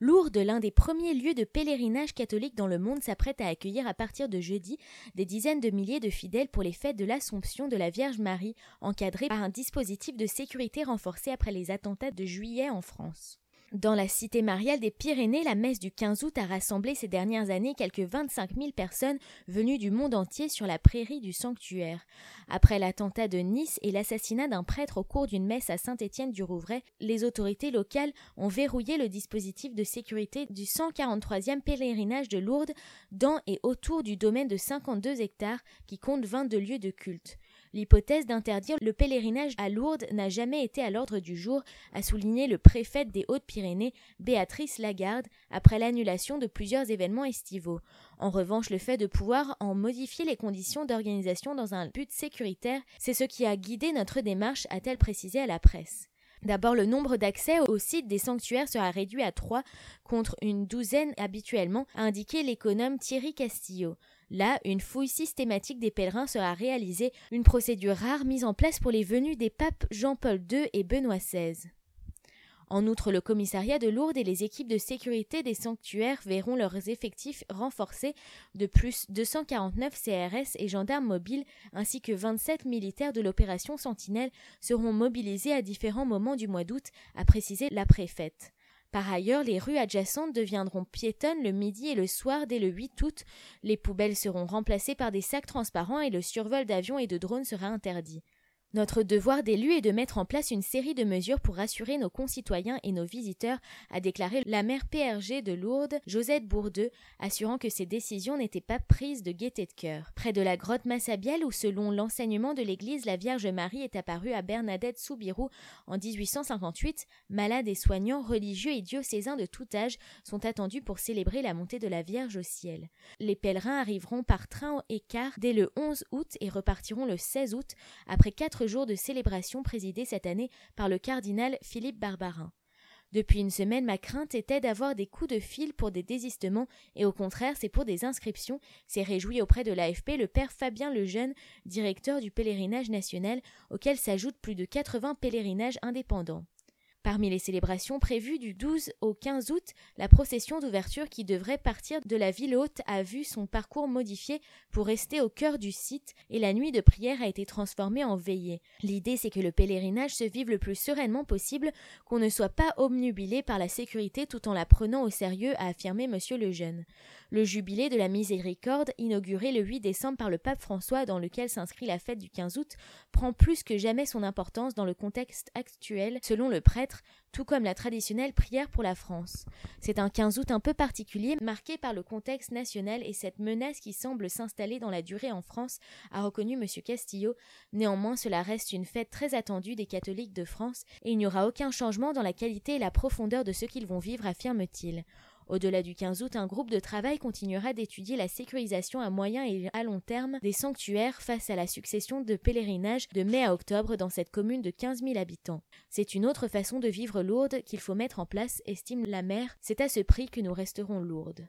Lourdes, l'un des premiers lieux de pèlerinage catholique dans le monde, s'apprête à accueillir à partir de jeudi des dizaines de milliers de fidèles pour les fêtes de l'Assomption de la Vierge Marie, encadrées par un dispositif de sécurité renforcé après les attentats de juillet en France. Dans la cité mariale des Pyrénées, la messe du 15 août a rassemblé ces dernières années quelques 25 000 personnes venues du monde entier sur la prairie du sanctuaire. Après l'attentat de Nice et l'assassinat d'un prêtre au cours d'une messe à Saint-Étienne-du-Rouvray, les autorités locales ont verrouillé le dispositif de sécurité du 143e pèlerinage de Lourdes dans et autour du domaine de 52 hectares qui compte 22 lieux de culte. L'hypothèse d'interdire le pèlerinage à Lourdes n'a jamais été à l'ordre du jour, a souligné le préfet des Hautes-Pyrénées, Béatrice Lagarde, après l'annulation de plusieurs événements estivaux. En revanche, le fait de pouvoir en modifier les conditions d'organisation dans un but sécuritaire, c'est ce qui a guidé notre démarche, a-t-elle précisé à la presse. D'abord, le nombre d'accès au site des sanctuaires sera réduit à trois contre une douzaine habituellement, a indiqué l'économe Thierry Castillo. Là, une fouille systématique des pèlerins sera réalisée, une procédure rare mise en place pour les venues des papes Jean-Paul II et Benoît XVI. En outre, le commissariat de Lourdes et les équipes de sécurité des sanctuaires verront leurs effectifs renforcés de plus 249 CRS et gendarmes mobiles ainsi que 27 militaires de l'opération Sentinelle seront mobilisés à différents moments du mois d'août, a précisé la préfète. Par ailleurs, les rues adjacentes deviendront piétonnes le midi et le soir dès le 8 août. Les poubelles seront remplacées par des sacs transparents et le survol d'avions et de drones sera interdit. Notre devoir d'élu est de mettre en place une série de mesures pour rassurer nos concitoyens et nos visiteurs, a déclaré la maire PRG de Lourdes, Josette Bourdeux, assurant que ces décisions n'étaient pas prises de gaieté de cœur. Près de la grotte Massabielle, où selon l'enseignement de l'Église, la Vierge Marie est apparue à Bernadette Soubirou en 1858, malades et soignants, religieux et diocésains de tout âge sont attendus pour célébrer la montée de la Vierge au ciel. Les pèlerins arriveront par train et car dès le 11 août et repartiront le 16 août, après quatre jours de célébration présidé cette année par le cardinal Philippe Barbarin. Depuis une semaine, ma crainte était d'avoir des coups de fil pour des désistements, et au contraire, c'est pour des inscriptions, s'est réjoui auprès de l'AFP le père Fabien Lejeune, directeur du pèlerinage national, auquel s'ajoutent plus de 80 pèlerinages indépendants. Parmi les célébrations prévues du 12 au 15 août, la procession d'ouverture qui devrait partir de la ville haute a vu son parcours modifié pour rester au cœur du site et la nuit de prière a été transformée en veillée. L'idée c'est que le pèlerinage se vive le plus sereinement possible, qu'on ne soit pas obnubilé par la sécurité tout en la prenant au sérieux, a affirmé monsieur Lejeune. Le jubilé de la miséricorde, inauguré le 8 décembre par le pape François dans lequel s'inscrit la fête du 15 août, prend plus que jamais son importance dans le contexte actuel, selon le prêtre tout comme la traditionnelle prière pour la France. C'est un 15 août un peu particulier, marqué par le contexte national et cette menace qui semble s'installer dans la durée en France, a reconnu M. Castillo. Néanmoins, cela reste une fête très attendue des catholiques de France, et il n'y aura aucun changement dans la qualité et la profondeur de ce qu'ils vont vivre, affirme-t-il. Au-delà du 15 août, un groupe de travail continuera d'étudier la sécurisation à moyen et à long terme des sanctuaires face à la succession de pèlerinages de mai à octobre dans cette commune de 15 000 habitants. C'est une autre façon de vivre lourde qu'il faut mettre en place, estime la maire. C'est à ce prix que nous resterons lourdes.